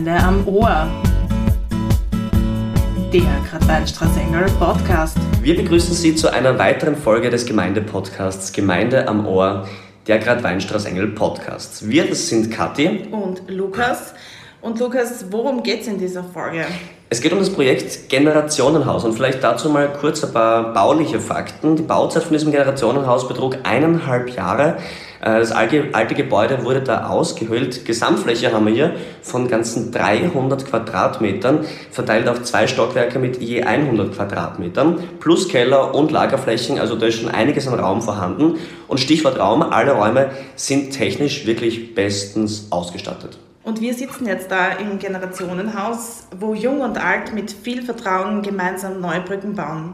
Gemeinde am Ohr. Der Gradweinstraßengel Podcast. Wir begrüßen Sie zu einer weiteren Folge des Gemeindepodcasts Gemeinde am Ohr, der Gradweinstraßengel Podcast. Wir, das sind Kathi und Lukas. Und Lukas, worum geht es in dieser Folge? Es geht um das Projekt Generationenhaus und vielleicht dazu mal kurz ein paar bauliche Fakten. Die Bauzeit von diesem Generationenhaus betrug eineinhalb Jahre. Äh, das alte Gebäude wurde da ausgehöhlt. Gesamtfläche haben wir hier von ganzen 300 Quadratmetern, verteilt auf zwei Stockwerke mit je 100 Quadratmetern, plus Keller und Lagerflächen, also da ist schon einiges an Raum vorhanden. Und Stichwort Raum, alle Räume sind technisch wirklich bestens ausgestattet. Und wir sitzen jetzt da im Generationenhaus, wo Jung und Alt mit viel Vertrauen gemeinsam Neubrücken bauen.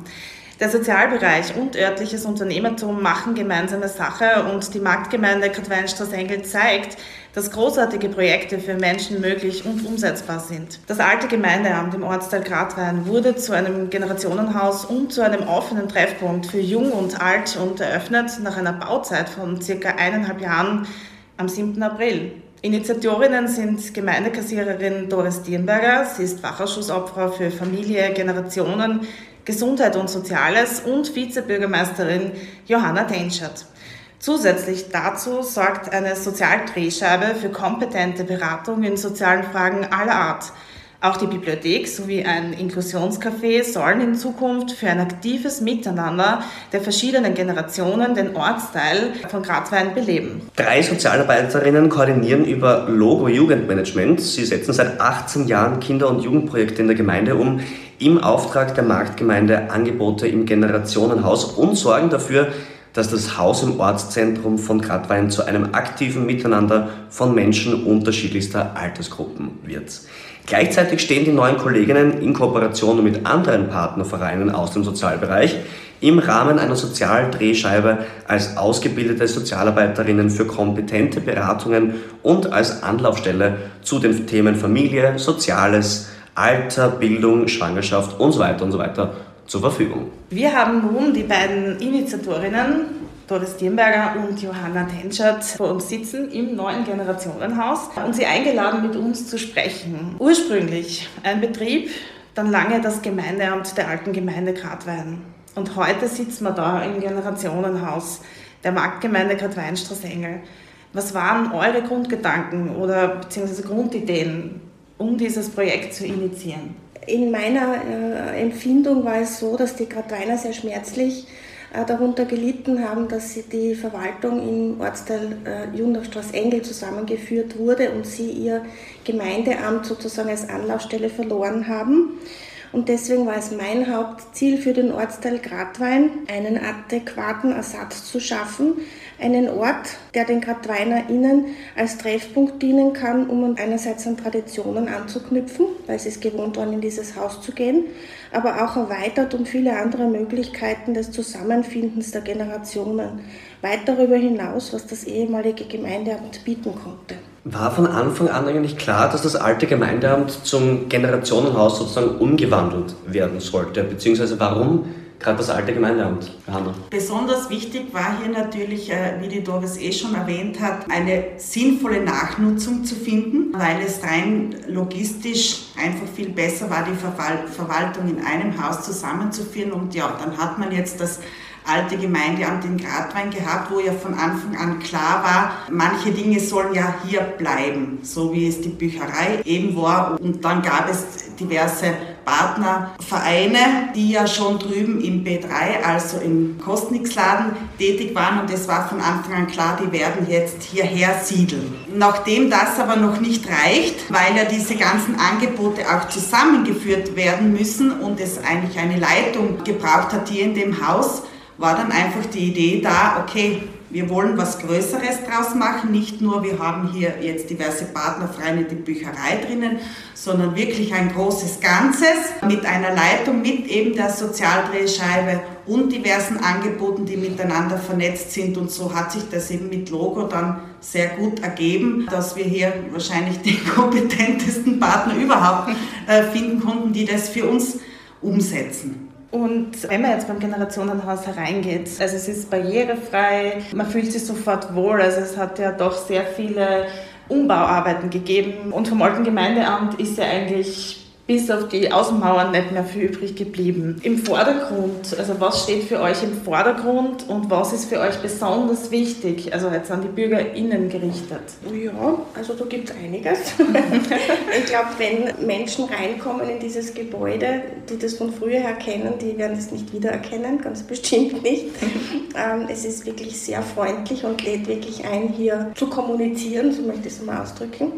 Der Sozialbereich und örtliches Unternehmertum machen gemeinsame Sache und die Marktgemeinde Katweinstraße-Engel zeigt, dass großartige Projekte für Menschen möglich und umsetzbar sind. Das alte Gemeindeamt im Ortsteil Gradwein wurde zu einem Generationenhaus und zu einem offenen Treffpunkt für Jung und Alt und eröffnet nach einer Bauzeit von circa eineinhalb Jahren am 7. April. Initiatorinnen sind Gemeindekassiererin Doris Dierenberger, sie ist Fachausschussopfer für Familie, Generationen, Gesundheit und Soziales und Vizebürgermeisterin Johanna Denschert. Zusätzlich dazu sorgt eine Sozialdrehscheibe für kompetente Beratung in sozialen Fragen aller Art – auch die Bibliothek sowie ein Inklusionscafé sollen in Zukunft für ein aktives Miteinander der verschiedenen Generationen den Ortsteil von Gradwein beleben. Drei Sozialarbeiterinnen koordinieren über Logo Jugendmanagement. Sie setzen seit 18 Jahren Kinder- und Jugendprojekte in der Gemeinde um, im Auftrag der Marktgemeinde Angebote im Generationenhaus und sorgen dafür, dass das Haus im Ortszentrum von Gradwein zu einem aktiven Miteinander von Menschen unterschiedlichster Altersgruppen wird. Gleichzeitig stehen die neuen Kolleginnen in Kooperation mit anderen Partnervereinen aus dem Sozialbereich im Rahmen einer Sozialdrehscheibe als ausgebildete Sozialarbeiterinnen für kompetente Beratungen und als Anlaufstelle zu den Themen Familie, Soziales, Alter, Bildung, Schwangerschaft und so weiter und so weiter zur Verfügung. Wir haben nun die beiden Initiatorinnen Doris Dierenberger und Johanna Tenschert vor uns sitzen im neuen Generationenhaus und sie eingeladen, mit uns zu sprechen. Ursprünglich ein Betrieb, dann lange das Gemeindeamt der alten Gemeinde Gradwein. Und heute sitzen wir da im Generationenhaus der Marktgemeinde Gradweinstraße-Engel. Was waren eure Grundgedanken oder beziehungsweise Grundideen, um dieses Projekt zu initiieren? In meiner äh, Empfindung war es so, dass die Gradweiner sehr schmerzlich äh, darunter gelitten haben, dass sie die Verwaltung im Ortsteil äh, Jundachstraße Engel zusammengeführt wurde und sie ihr Gemeindeamt sozusagen als Anlaufstelle verloren haben. Und deswegen war es mein Hauptziel für den Ortsteil Gradwein, einen adäquaten Ersatz zu schaffen, einen Ort, der den GradweinerInnen als Treffpunkt dienen kann, um einerseits an Traditionen anzuknüpfen, weil sie es gewohnt waren, in dieses Haus zu gehen, aber auch erweitert um viele andere Möglichkeiten des Zusammenfindens der Generationen, weit darüber hinaus, was das ehemalige Gemeindeamt bieten konnte. War von Anfang an eigentlich klar, dass das alte Gemeindeamt zum Generationenhaus sozusagen umgewandelt werden sollte, beziehungsweise warum gerade das alte Gemeindeamt, Hanna. Besonders wichtig war hier natürlich, äh, wie die Doris eh schon erwähnt hat, eine sinnvolle Nachnutzung zu finden, weil es rein logistisch einfach viel besser war, die Verwaltung in einem Haus zusammenzuführen. Und ja, dann hat man jetzt das alte Gemeindeamt in Gradwein gehabt, wo ja von Anfang an klar war, manche Dinge sollen ja hier bleiben, so wie es die Bücherei eben war. Und dann gab es diverse Partnervereine, die ja schon drüben im B3, also im Kostnixladen, tätig waren und es war von Anfang an klar, die werden jetzt hierher siedeln. Nachdem das aber noch nicht reicht, weil ja diese ganzen Angebote auch zusammengeführt werden müssen und es eigentlich eine Leitung gebraucht hat hier in dem Haus, war dann einfach die Idee da, okay, wir wollen was Größeres draus machen. Nicht nur, wir haben hier jetzt diverse Partnervereine, die Bücherei drinnen, sondern wirklich ein großes Ganzes mit einer Leitung, mit eben der Sozialdrehscheibe und diversen Angeboten, die miteinander vernetzt sind. Und so hat sich das eben mit Logo dann sehr gut ergeben, dass wir hier wahrscheinlich den kompetentesten Partner überhaupt äh, finden konnten, die das für uns umsetzen. Und wenn man jetzt beim Generationenhaus hereingeht, also es ist barrierefrei, man fühlt sich sofort wohl, also es hat ja doch sehr viele Umbauarbeiten gegeben. Und vom alten Gemeindeamt ist ja eigentlich bis auf die Außenmauern nicht mehr viel übrig geblieben. Im Vordergrund, also was steht für euch im Vordergrund und was ist für euch besonders wichtig, also jetzt an die BürgerInnen gerichtet? Ja, also da gibt es einiges. ich glaube, wenn Menschen reinkommen in dieses Gebäude, die das von früher her kennen, die werden es nicht wiedererkennen, ganz bestimmt nicht. Ähm, es ist wirklich sehr freundlich und lädt wirklich ein, hier zu kommunizieren, so möchte ich es mal ausdrücken.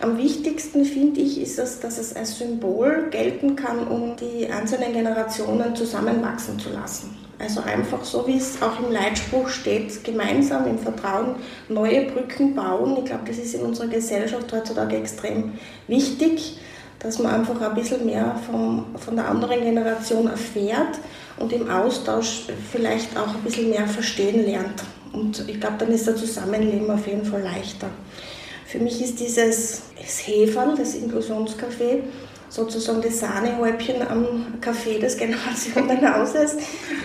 Am wichtigsten finde ich, ist es, dass es als Symbol Symbol gelten kann, um die einzelnen Generationen zusammenwachsen zu lassen. Also einfach so, wie es auch im Leitspruch steht, gemeinsam im Vertrauen neue Brücken bauen. Ich glaube, das ist in unserer Gesellschaft heutzutage extrem wichtig, dass man einfach ein bisschen mehr vom, von der anderen Generation erfährt und im Austausch vielleicht auch ein bisschen mehr verstehen lernt. Und ich glaube, dann ist das Zusammenleben auf jeden Fall leichter. Für mich ist dieses Heferl, das Inklusionscafé, sozusagen das Sahnehäubchen am Kaffee des Generationenhauses,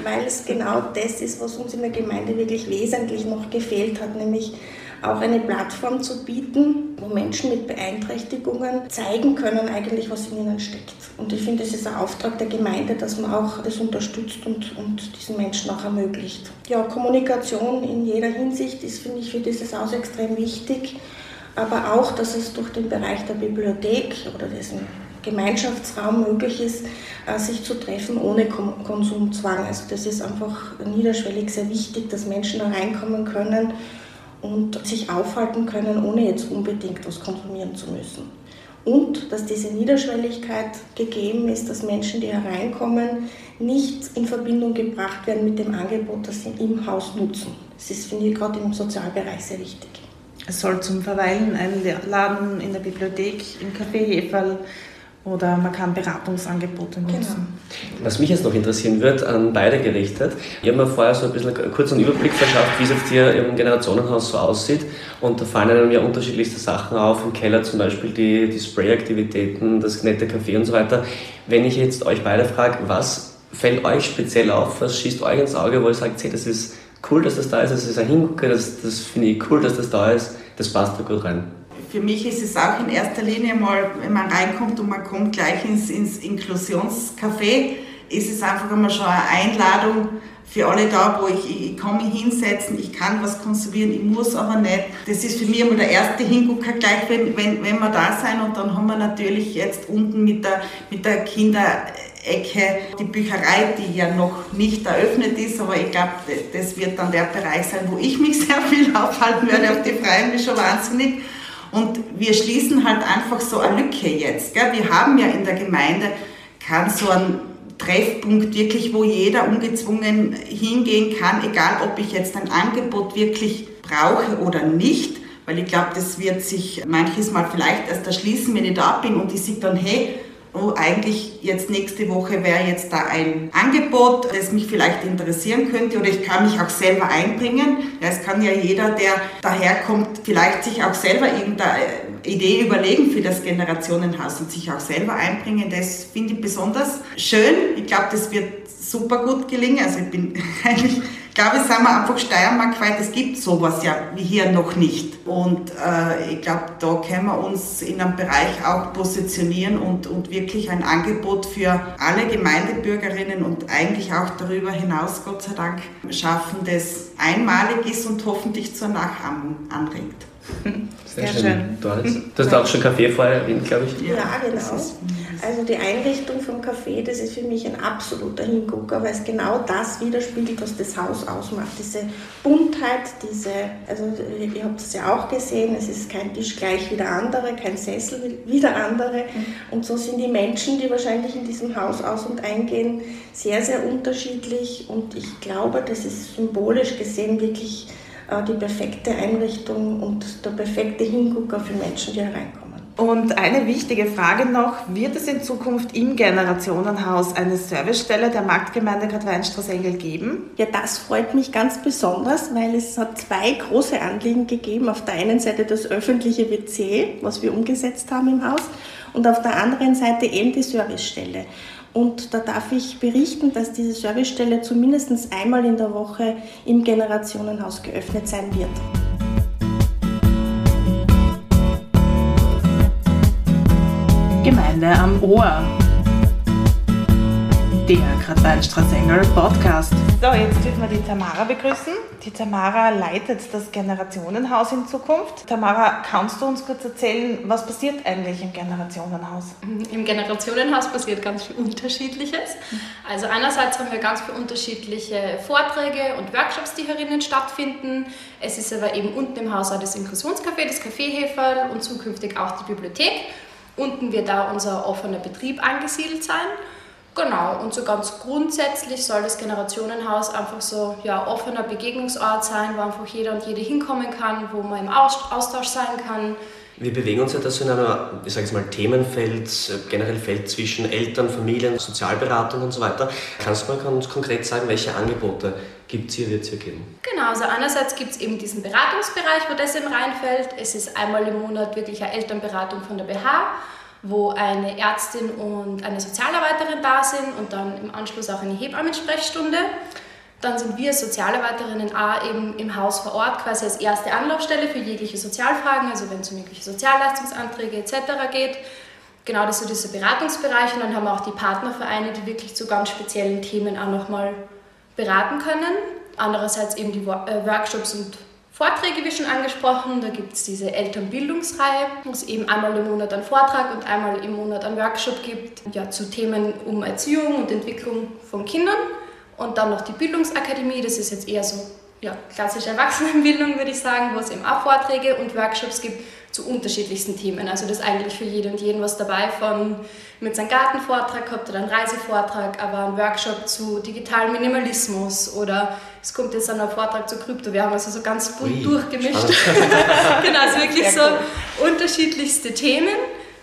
weil es genau das ist, was uns in der Gemeinde wirklich wesentlich noch gefehlt hat, nämlich auch eine Plattform zu bieten, wo Menschen mit Beeinträchtigungen zeigen können eigentlich, was in ihnen steckt. Und ich finde, es ist ein Auftrag der Gemeinde, dass man auch das unterstützt und, und diesen Menschen auch ermöglicht. Ja, Kommunikation in jeder Hinsicht ist, finde ich, für dieses Haus extrem wichtig, aber auch, dass es durch den Bereich der Bibliothek oder dessen Gemeinschaftsraum möglich ist, äh, sich zu treffen ohne Konsumzwang. Also das ist einfach niederschwellig sehr wichtig, dass Menschen da reinkommen können und sich aufhalten können, ohne jetzt unbedingt was konsumieren zu müssen. Und dass diese Niederschwelligkeit gegeben ist, dass Menschen, die hereinkommen, nicht in Verbindung gebracht werden mit dem Angebot, das sie im Haus nutzen. Das ist, finde ich, gerade im Sozialbereich sehr wichtig. Es soll zum Verweilen einladen in der Bibliothek, im Café Heferl, oder man kann Beratungsangebote nutzen. Genau. Was mich jetzt noch interessieren wird, an beide gerichtet. Ich habe mir vorher so ein bisschen kurz einen Überblick verschafft, wie es jetzt hier im Generationenhaus so aussieht. Und da fallen einem ja unterschiedlichste Sachen auf. Im Keller zum Beispiel die, die Spray-Aktivitäten, das nette Café und so weiter. Wenn ich jetzt euch beide frage, was fällt euch speziell auf? Was schießt euch ins Auge, wo ihr sagt, hey, das ist cool, dass das da ist, das ist ein Hingucker, das, das finde ich cool, dass das da ist, das passt da gut rein für mich ist es auch in erster Linie mal, wenn man reinkommt und man kommt gleich ins, ins Inklusionscafé, ist es einfach immer schon eine Einladung für alle da, wo ich, ich kann mich hinsetzen, ich kann was konsumieren, ich muss aber nicht. Das ist für mich immer der erste Hingucker gleich, wenn, wenn, wenn wir da sein und dann haben wir natürlich jetzt unten mit der, mit der Kinderecke die Bücherei, die ja noch nicht eröffnet ist, aber ich glaube, das wird dann der Bereich sein, wo ich mich sehr viel aufhalten werde, auf die freuen mich schon wahnsinnig. Und wir schließen halt einfach so eine Lücke jetzt. Gell? Wir haben ja in der Gemeinde keinen so einen Treffpunkt wirklich, wo jeder ungezwungen hingehen kann, egal ob ich jetzt ein Angebot wirklich brauche oder nicht. Weil ich glaube, das wird sich manches Mal vielleicht erst erschließen, wenn ich da bin und ich sehe dann, hey, oh, eigentlich jetzt nächste Woche wäre jetzt da ein Angebot, das mich vielleicht interessieren könnte oder ich kann mich auch selber einbringen. Ja, es kann ja jeder, der daherkommt, vielleicht sich auch selber irgendeine Idee überlegen für das Generationenhaus und sich auch selber einbringen. Das finde ich besonders schön. Ich glaube, das wird super gut gelingen. Also ich bin eigentlich glaube, es sind wir einfach steiermarkweit, es gibt sowas ja wie hier noch nicht. Und äh, ich glaube, da können wir uns in einem Bereich auch positionieren und, und wirklich ein Angebot für alle Gemeindebürgerinnen und eigentlich auch darüber hinaus, Gott sei Dank, schaffen, das einmalig ist und hoffentlich zur Nachahmung anregt. Sehr, Sehr schön. schön. Du hast auch schon Kaffee vorher erwähnt, glaube ich. Ja, ja genau. Also die Einrichtung vom Café, das ist für mich ein absoluter Hingucker, weil es genau das widerspiegelt, was das Haus ausmacht. Diese Buntheit, diese, also ihr habt es ja auch gesehen, es ist kein Tisch gleich wie der andere, kein Sessel wie der andere. Mhm. Und so sind die Menschen, die wahrscheinlich in diesem Haus aus und eingehen, sehr, sehr unterschiedlich. Und ich glaube, das ist symbolisch gesehen wirklich die perfekte Einrichtung und der perfekte Hingucker für Menschen, die hereinkommen. Und eine wichtige Frage noch, wird es in Zukunft im Generationenhaus eine Servicestelle der Marktgemeinde Gradweinstraße-Engel geben? Ja, das freut mich ganz besonders, weil es hat zwei große Anliegen gegeben. Auf der einen Seite das öffentliche WC, was wir umgesetzt haben im Haus, und auf der anderen Seite eben die Servicestelle. Und da darf ich berichten, dass diese Servicestelle zumindest einmal in der Woche im Generationenhaus geöffnet sein wird. Gemeinde am Ohr. Der Gradweinstraßengel Podcast. So, jetzt dürfen wir die Tamara begrüßen. Die Tamara leitet das Generationenhaus in Zukunft. Tamara, kannst du uns kurz erzählen, was passiert eigentlich im Generationenhaus? Im Generationenhaus passiert ganz viel Unterschiedliches. Also einerseits haben wir ganz viele unterschiedliche Vorträge und Workshops, die herinnen stattfinden. Es ist aber eben unten im Haus auch das Inklusionscafé, das Kaffeeheferl und zukünftig auch die Bibliothek. Unten wird da unser offener Betrieb angesiedelt sein. Genau, und so ganz grundsätzlich soll das Generationenhaus einfach so ja, offener Begegnungsort sein, wo einfach jeder und jede hinkommen kann, wo man im Austausch sein kann. Wir bewegen uns ja da so in einer, ich sage mal, Themenfeld, generell Feld zwischen Eltern, Familien, Sozialberatung und so weiter. Kannst du mal ganz konkret sagen, welche Angebote gibt es hier, wird es hier geben? Genau, also einerseits gibt es eben diesen Beratungsbereich, wo das eben reinfällt. Es ist einmal im Monat wirklich eine Elternberatung von der BH wo eine Ärztin und eine Sozialarbeiterin da sind und dann im Anschluss auch eine Hebammensprechstunde. Dann sind wir Sozialarbeiterinnen auch eben im Haus vor Ort quasi als erste Anlaufstelle für jegliche Sozialfragen, also wenn es um mögliche Sozialleistungsanträge etc. geht. Genau, das ist so dieser Beratungsbereich und dann haben wir auch die Partnervereine, die wirklich zu ganz speziellen Themen auch nochmal beraten können. Andererseits eben die äh, Workshops und Vorträge, wie schon angesprochen. Da gibt es diese Elternbildungsreihe, wo es eben einmal im Monat einen Vortrag und einmal im Monat einen Workshop gibt ja, zu Themen um Erziehung und Entwicklung von Kindern. Und dann noch die Bildungsakademie, das ist jetzt eher so ja, klassische Erwachsenenbildung, würde ich sagen, wo es eben auch Vorträge und Workshops gibt zu unterschiedlichsten Themen. Also das ist eigentlich für jeden und jeden was dabei, von mit seinem Gartenvortrag gehabt oder einen Reisevortrag, aber ein Workshop zu digitalem Minimalismus oder es kommt jetzt dann ein Vortrag zu Kryptowährung, also so ganz bunt Ui, durchgemischt. genau, also wirklich so unterschiedlichste Themen.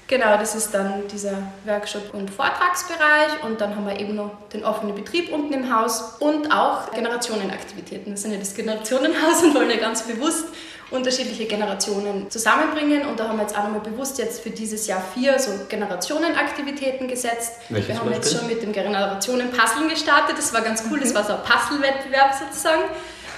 Genau, das ist dann dieser Workshop- und Vortragsbereich und dann haben wir eben noch den offenen Betrieb unten im Haus und auch Generationenaktivitäten. Wir sind ja das Generationenhaus und wollen ja ganz bewusst unterschiedliche Generationen zusammenbringen. Und da haben wir jetzt auch nochmal bewusst jetzt für dieses Jahr vier so Generationenaktivitäten gesetzt. Welche wir haben jetzt schon mit dem Generationen-Puzzeln gestartet. Das war ganz cool, das war so ein Puzzle-Wettbewerb sozusagen.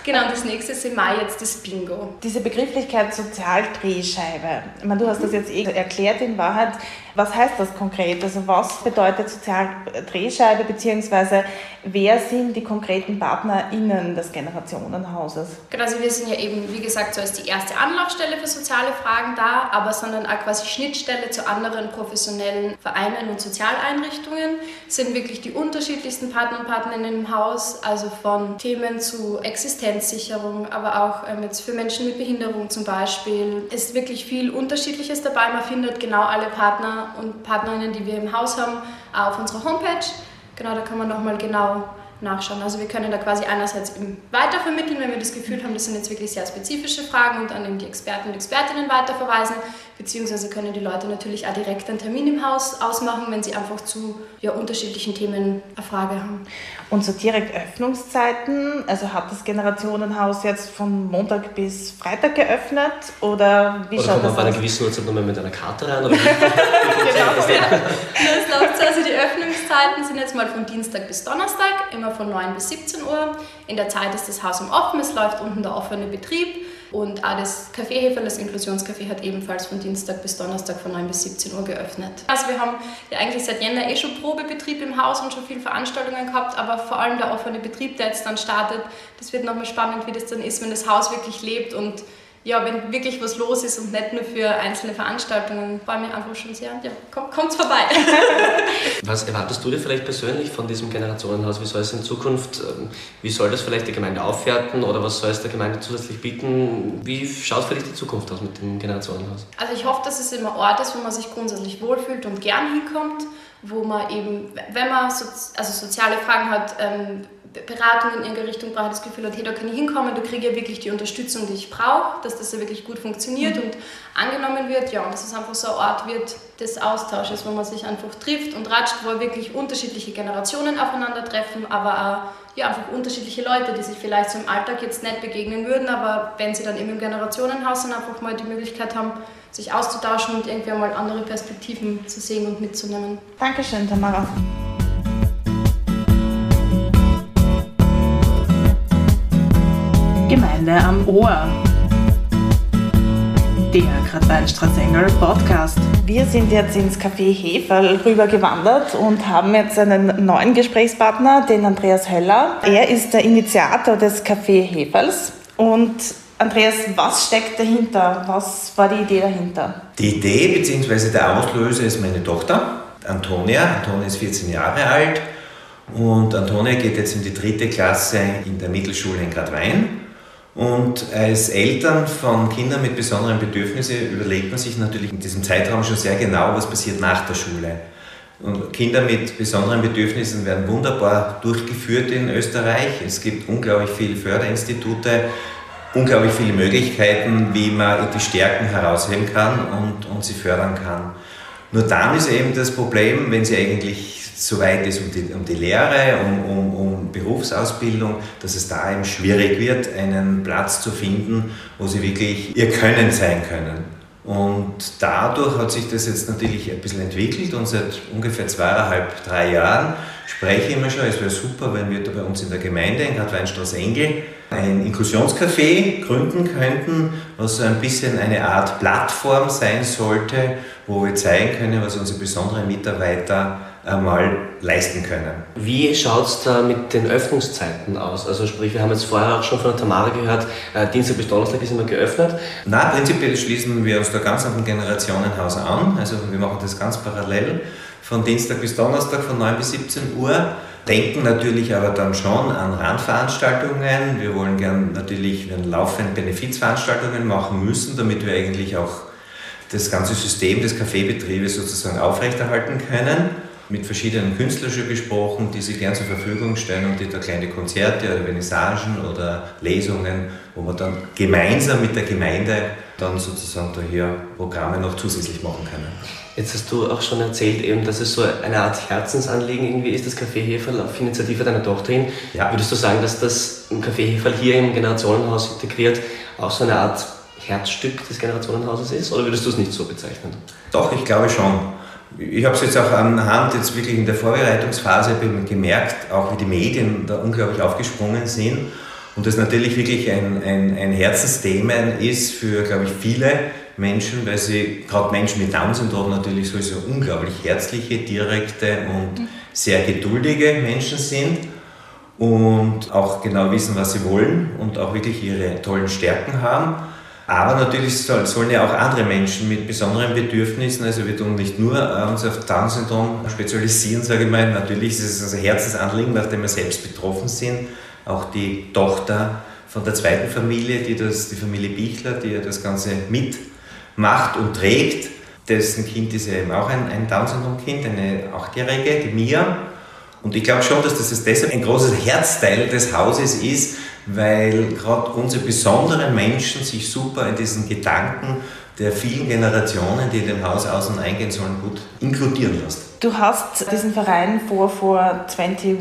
Genau, und das nächste ist im Mai jetzt das Bingo. Diese Begrifflichkeit Sozialdrehscheibe, ich meine, du hast das jetzt eh erklärt in Wahrheit. Was heißt das konkret? Also was bedeutet Sozialdrehscheibe, beziehungsweise wer sind die konkreten PartnerInnen des Generationenhauses? Genau, also wir sind ja eben, wie gesagt, so als die erste Anlaufstelle für soziale Fragen da, aber sondern auch quasi Schnittstelle zu anderen professionellen Vereinen und Sozialeinrichtungen. sind wirklich die unterschiedlichsten Partner und Partnerinnen im Haus, also von Themen zu Existenzsicherung, aber auch ähm, jetzt für Menschen mit Behinderung zum Beispiel. Es ist wirklich viel Unterschiedliches dabei. Man findet genau alle Partner und Partnerinnen, die wir im Haus haben, auf unserer Homepage. Genau, da kann man nochmal genau nachschauen. Also wir können da quasi einerseits weitervermitteln, wenn wir das Gefühl haben, das sind jetzt wirklich sehr spezifische Fragen und dann eben die Experten und Expertinnen weiterverweisen, beziehungsweise können die Leute natürlich auch direkt einen Termin im Haus ausmachen, wenn sie einfach zu ja, unterschiedlichen Themen eine Frage haben. Und so direkt Öffnungszeiten, also hat das Generationenhaus jetzt von Montag bis Freitag geöffnet oder wie oder schaut das aus? bei einer gewissen Uhrzeit nochmal mit einer Karte rein? Oder genau, ja. das läuft so. Also die Öffnungszeiten sind jetzt mal von Dienstag bis Donnerstag, immer von 9 bis 17 Uhr. In der Zeit ist das Haus im Offen, es läuft unten der offene Betrieb. Und auch das Kaffeehefer, das Inklusionscafé, hat ebenfalls von Dienstag bis Donnerstag von 9 bis 17 Uhr geöffnet. Also wir haben ja eigentlich seit Jänner eh schon Probebetrieb im Haus und schon viele Veranstaltungen gehabt, aber vor allem der offene Betrieb, der jetzt dann startet, das wird nochmal spannend, wie das dann ist, wenn das Haus wirklich lebt und ja, wenn wirklich was los ist und nicht nur für einzelne Veranstaltungen, freue mich einfach schon sehr. Ja, komm, kommt's vorbei. was erwartest du dir vielleicht persönlich von diesem Generationenhaus? Wie soll es in Zukunft, ähm, wie soll das vielleicht die Gemeinde aufwerten oder was soll es der Gemeinde zusätzlich bieten? Wie schaut für dich die Zukunft aus mit dem Generationenhaus? Also ich hoffe, dass es immer Ort ist, wo man sich grundsätzlich wohlfühlt und gern hinkommt, wo man eben, wenn man so, also soziale Fragen hat, ähm, Beratung in irgendeine Richtung brauche, das Gefühl hat, hey, da kann ich hinkommen, da kriege ich ja wirklich die Unterstützung, die ich brauche, dass das ja wirklich gut funktioniert mhm. und angenommen wird. Ja, und dass es einfach so ein Ort wird des Austausches, wo man sich einfach trifft und ratscht, wo wirklich unterschiedliche Generationen aufeinandertreffen, aber auch ja, einfach unterschiedliche Leute, die sich vielleicht so im Alltag jetzt nicht begegnen würden, aber wenn sie dann eben im Generationenhaus dann einfach mal die Möglichkeit haben, sich auszutauschen und irgendwie mal andere Perspektiven zu sehen und mitzunehmen. Dankeschön, Tamara. Gemeinde am Ohr. der Gradweinstraßengel Podcast. Wir sind jetzt ins Café Heferl rübergewandert und haben jetzt einen neuen Gesprächspartner, den Andreas Höller. Er ist der Initiator des Café Heferls und Andreas, was steckt dahinter? Was war die Idee dahinter? Die Idee bzw. der Auslöser ist meine Tochter, Antonia. Antonia ist 14 Jahre alt und Antonia geht jetzt in die dritte Klasse in der Mittelschule in Gradwein. Und als Eltern von Kindern mit besonderen Bedürfnissen überlegt man sich natürlich in diesem Zeitraum schon sehr genau, was passiert nach der Schule. Und Kinder mit besonderen Bedürfnissen werden wunderbar durchgeführt in Österreich. Es gibt unglaublich viele Förderinstitute, unglaublich viele Möglichkeiten, wie man die Stärken herausheben kann und, und sie fördern kann. Nur dann ist eben das Problem, wenn sie eigentlich so weit ist um die, um die Lehre, um, um, um Berufsausbildung, dass es da eben schwierig wird, einen Platz zu finden, wo sie wirklich ihr Können sein können. Und dadurch hat sich das jetzt natürlich ein bisschen entwickelt und seit ungefähr zweieinhalb, drei Jahren spreche ich immer schon, es wäre super, wenn wir da bei uns in der Gemeinde in Gradweinstraße Engel ein Inklusionscafé gründen könnten, was so ein bisschen eine Art Plattform sein sollte, wo wir zeigen können, was unsere besonderen Mitarbeiter einmal leisten können. Wie schaut es da mit den Öffnungszeiten aus? Also sprich, wir haben jetzt vorher auch schon von der Tamara gehört, äh, Dienstag bis Donnerstag ist immer geöffnet. Na, prinzipiell schließen wir uns da ganz dem Generationenhaus an. Also wir machen das ganz parallel von Dienstag bis Donnerstag von 9 bis 17 Uhr. Denken natürlich aber dann schon an Randveranstaltungen. Wir wollen gern natürlich laufend Benefizveranstaltungen machen müssen, damit wir eigentlich auch das ganze System des Kaffeebetriebes sozusagen aufrechterhalten können mit verschiedenen Künstlern schon gesprochen, die sich gern zur Verfügung stellen und die da kleine Konzerte oder Vernissagen oder Lesungen, wo wir dann gemeinsam mit der Gemeinde dann sozusagen da hier Programme noch zusätzlich machen können. Jetzt hast du auch schon erzählt, eben, dass es so eine Art Herzensanliegen irgendwie ist, das Café Heferl auf Initiative deiner Tochter hin. Ja. Würdest du sagen, dass das Café Heferl hier im Generationenhaus integriert auch so eine Art Herzstück des Generationenhauses ist? Oder würdest du es nicht so bezeichnen? Doch, ich glaube schon. Ich habe es jetzt auch anhand jetzt wirklich in der Vorbereitungsphase gemerkt, auch wie die Medien da unglaublich aufgesprungen sind und das natürlich wirklich ein, ein, ein Herzensthema ist für, glaube ich, viele Menschen, weil sie, gerade Menschen mit Down-Syndrom natürlich sowieso unglaublich herzliche, direkte und sehr geduldige Menschen sind und auch genau wissen, was sie wollen und auch wirklich ihre tollen Stärken haben. Aber natürlich soll, sollen ja auch andere Menschen mit besonderen Bedürfnissen, also wir tun nicht nur äh, uns auf Down-Syndrom spezialisieren, sage ich mal. Natürlich ist es ein Herzensanliegen, nachdem wir selbst betroffen sind. Auch die Tochter von der zweiten Familie, die, das, die Familie Bichler, die ja das Ganze mitmacht und trägt, dessen Kind ist eben auch ein, ein Down-Syndrom-Kind, eine Achtjährige, die Mia. Und ich glaube schon, dass das deshalb ein großes Herzteil des Hauses ist, weil gerade unsere besonderen Menschen sich super in diesen Gedanken der vielen Generationen, die in dem Haus aus- und eingehen sollen, gut inkludieren lässt. Du hast diesen Verein vor vor 21.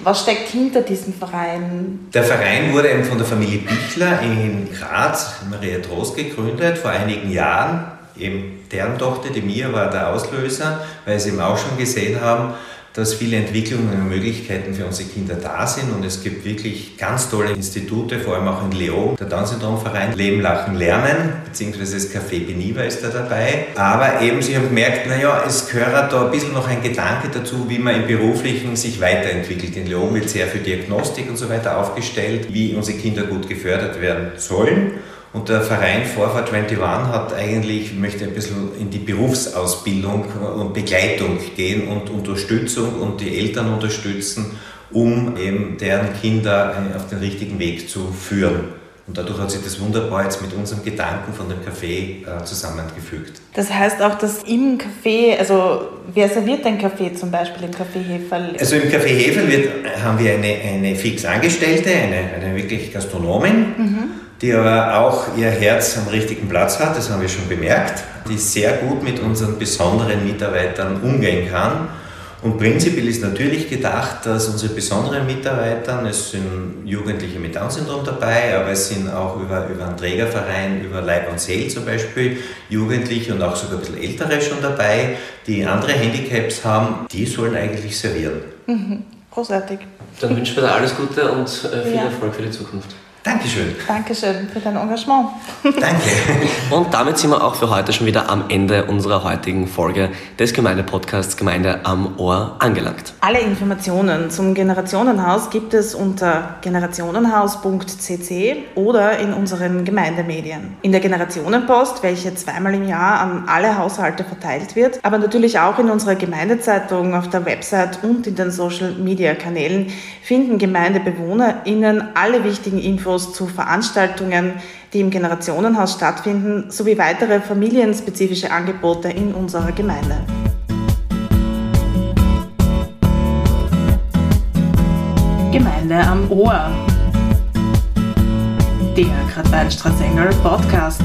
Was steckt hinter diesem Verein? Der Verein wurde eben von der Familie Bichler in Graz, Maria Trost, gegründet vor einigen Jahren. Eben deren Tochter, die Mia, war der Auslöser, weil sie eben auch schon gesehen haben, dass viele Entwicklungen und Möglichkeiten für unsere Kinder da sind und es gibt wirklich ganz tolle Institute, vor allem auch in Leon, der Down-Syndrom-Verein Leben, Lachen, Lernen, beziehungsweise das Café Beniva ist da dabei. Aber eben, sie haben gemerkt, naja, es gehört da ein bisschen noch ein Gedanke dazu, wie man im Beruflichen sich weiterentwickelt. In Leon wird sehr für Diagnostik und so weiter aufgestellt, wie unsere Kinder gut gefördert werden sollen. Und der Verein Vorfahrt 21 hat eigentlich, möchte ein bisschen in die Berufsausbildung und Begleitung gehen und Unterstützung und die Eltern unterstützen, um eben deren Kinder auf den richtigen Weg zu führen. Und dadurch hat sich das wunderbar jetzt mit unserem Gedanken von dem Café äh, zusammengefügt. Das heißt auch, dass im Café, also wer serviert den Kaffee zum Beispiel im Café Heferl? Also im Café Heferl wird, haben wir eine, eine fix Angestellte, eine, eine wirklich Gastronomin. Mhm die aber auch ihr Herz am richtigen Platz hat, das haben wir schon bemerkt, die sehr gut mit unseren besonderen Mitarbeitern umgehen kann. Und prinzipiell ist natürlich gedacht, dass unsere besonderen Mitarbeiter, es sind Jugendliche mit Down-Syndrom dabei, aber es sind auch über, über einen Trägerverein, über Leib und Seel zum Beispiel, Jugendliche und auch sogar ein bisschen Ältere schon dabei, die andere Handicaps haben, die sollen eigentlich servieren. Mhm. Großartig. Dann wünschen wir dir alles Gute und äh, viel ja. Erfolg für die Zukunft. Dankeschön. Dankeschön für dein Engagement. Danke. Und damit sind wir auch für heute schon wieder am Ende unserer heutigen Folge des Gemeindepodcasts Gemeinde am Ohr angelangt. Alle Informationen zum Generationenhaus gibt es unter generationenhaus.cc oder in unseren Gemeindemedien. In der Generationenpost, welche zweimal im Jahr an alle Haushalte verteilt wird, aber natürlich auch in unserer Gemeindezeitung, auf der Website und in den Social Media Kanälen finden GemeindebewohnerInnen alle wichtigen Infos Infos zu Veranstaltungen, die im Generationenhaus stattfinden, sowie weitere familienspezifische Angebote in unserer Gemeinde. Gemeinde am Ohr. Der Gradweinstraßengel Podcast.